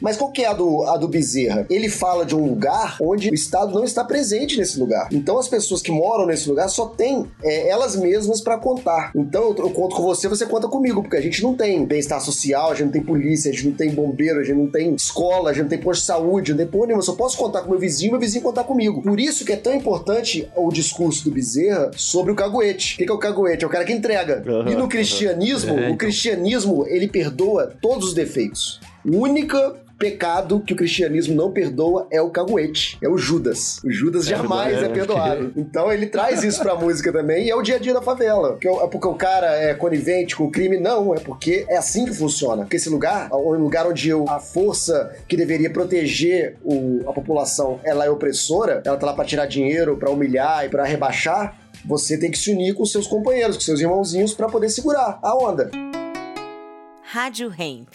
Mas qual que é a do, a do Bezerra? Ele fala de um lugar onde o Estado não está presente nesse lugar. Então as pessoas que moram nesse lugar só têm é, elas mesmas para contar. Então eu, eu, conto com você, você conta comigo, porque a gente não tem bem-estar social, a gente não tem polícia, a gente não tem bombeiro, a gente não tem escola, a gente não tem posto de saúde, não tem porra nenhuma. Eu só posso contar com meu vizinho, meu vizinho contar comigo. Por isso que é tão importante o discurso do Bezerra sobre o caguete. O que é o caguete? É o cara que entrega. Uhum, e no cristianismo, uhum. é, então. o cristianismo, ele perdoa todos os defeitos. Única pecado que o cristianismo não perdoa é o caguete, é o Judas. O Judas é jamais é, é perdoado. Então ele traz isso pra música também e é o dia a dia da favela. É porque o cara é conivente com o crime? Não, é porque é assim que funciona. Porque esse lugar, um lugar onde eu, a força que deveria proteger o, a população, ela é opressora, ela tá lá pra tirar dinheiro, pra humilhar e pra rebaixar, você tem que se unir com seus companheiros, com seus irmãozinhos para poder segurar a onda. Rádio Hemp.